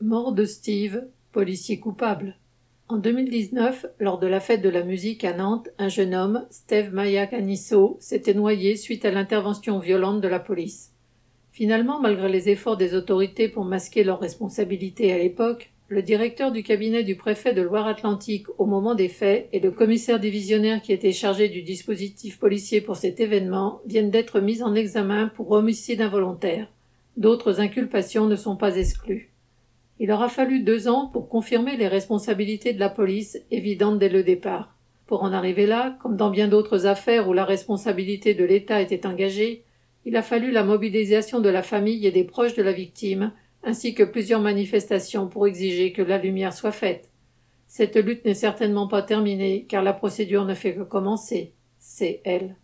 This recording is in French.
Mort de Steve, policier coupable. En 2019, lors de la fête de la musique à Nantes, un jeune homme, Steve Mayakanisso, s'était noyé suite à l'intervention violente de la police. Finalement, malgré les efforts des autorités pour masquer leurs responsabilités à l'époque, le directeur du cabinet du préfet de Loire-Atlantique au moment des faits et le commissaire divisionnaire qui était chargé du dispositif policier pour cet événement viennent d'être mis en examen pour homicide involontaire. D'autres inculpations ne sont pas exclues. Il aura fallu deux ans pour confirmer les responsabilités de la police, évidentes dès le départ. Pour en arriver là, comme dans bien d'autres affaires où la responsabilité de l'État était engagée, il a fallu la mobilisation de la famille et des proches de la victime, ainsi que plusieurs manifestations pour exiger que la lumière soit faite. Cette lutte n'est certainement pas terminée, car la procédure ne fait que commencer. C'est elle.